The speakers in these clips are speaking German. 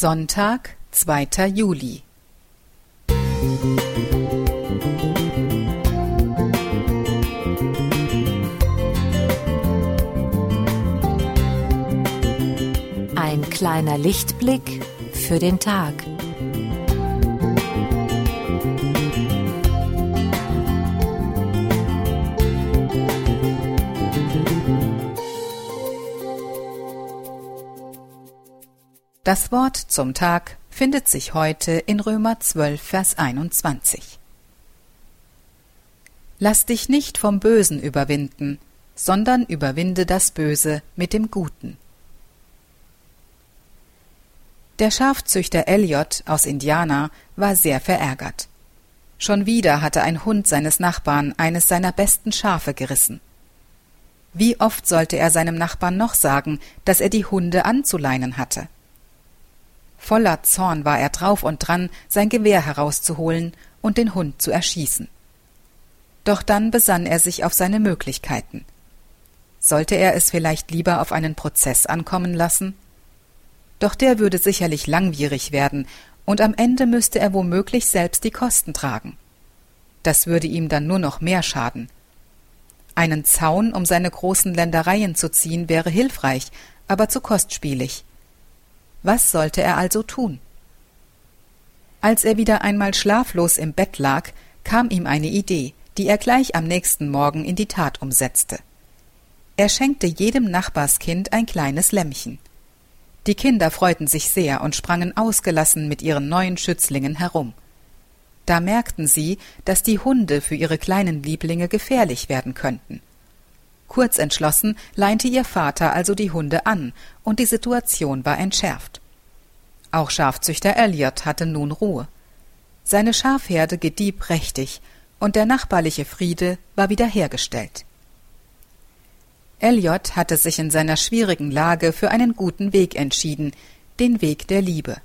Sonntag, 2. Juli. Ein kleiner Lichtblick für den Tag. Das Wort zum Tag findet sich heute in Römer 12, Vers 21. Lass dich nicht vom Bösen überwinden, sondern überwinde das Böse mit dem Guten. Der Schafzüchter Elliot aus Indiana war sehr verärgert. Schon wieder hatte ein Hund seines Nachbarn eines seiner besten Schafe gerissen. Wie oft sollte er seinem Nachbarn noch sagen, dass er die Hunde anzuleinen hatte? Voller Zorn war er drauf und dran, sein Gewehr herauszuholen und den Hund zu erschießen. Doch dann besann er sich auf seine Möglichkeiten. Sollte er es vielleicht lieber auf einen Prozess ankommen lassen? Doch der würde sicherlich langwierig werden, und am Ende müsste er womöglich selbst die Kosten tragen. Das würde ihm dann nur noch mehr schaden. Einen Zaun um seine großen Ländereien zu ziehen wäre hilfreich, aber zu kostspielig. Was sollte er also tun? Als er wieder einmal schlaflos im Bett lag, kam ihm eine Idee, die er gleich am nächsten Morgen in die Tat umsetzte. Er schenkte jedem Nachbarskind ein kleines Lämmchen. Die Kinder freuten sich sehr und sprangen ausgelassen mit ihren neuen Schützlingen herum. Da merkten sie, dass die Hunde für ihre kleinen Lieblinge gefährlich werden könnten. Kurz entschlossen leinte ihr Vater also die Hunde an, und die Situation war entschärft. Auch Schafzüchter Elliot hatte nun Ruhe. Seine Schafherde gedieh prächtig, und der nachbarliche Friede war wiederhergestellt. Elliot hatte sich in seiner schwierigen Lage für einen guten Weg entschieden, den Weg der Liebe.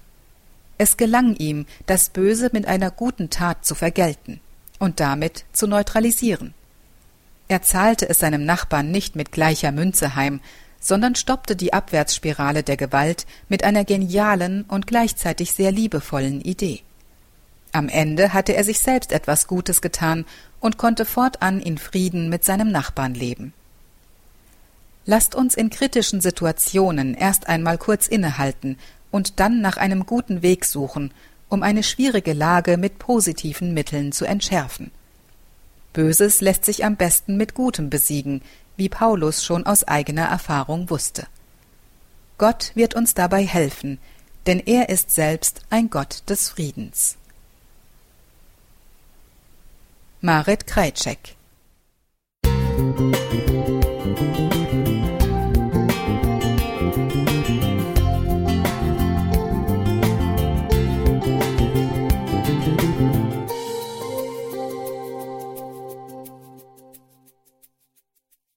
Es gelang ihm, das Böse mit einer guten Tat zu vergelten und damit zu neutralisieren. Er zahlte es seinem Nachbarn nicht mit gleicher Münze heim, sondern stoppte die Abwärtsspirale der Gewalt mit einer genialen und gleichzeitig sehr liebevollen Idee. Am Ende hatte er sich selbst etwas Gutes getan und konnte fortan in Frieden mit seinem Nachbarn leben. Lasst uns in kritischen Situationen erst einmal kurz innehalten und dann nach einem guten Weg suchen, um eine schwierige Lage mit positiven Mitteln zu entschärfen. Böses lässt sich am besten mit Gutem besiegen, wie Paulus schon aus eigener Erfahrung wusste. Gott wird uns dabei helfen, denn er ist selbst ein Gott des Friedens. Marit Krajcek Musik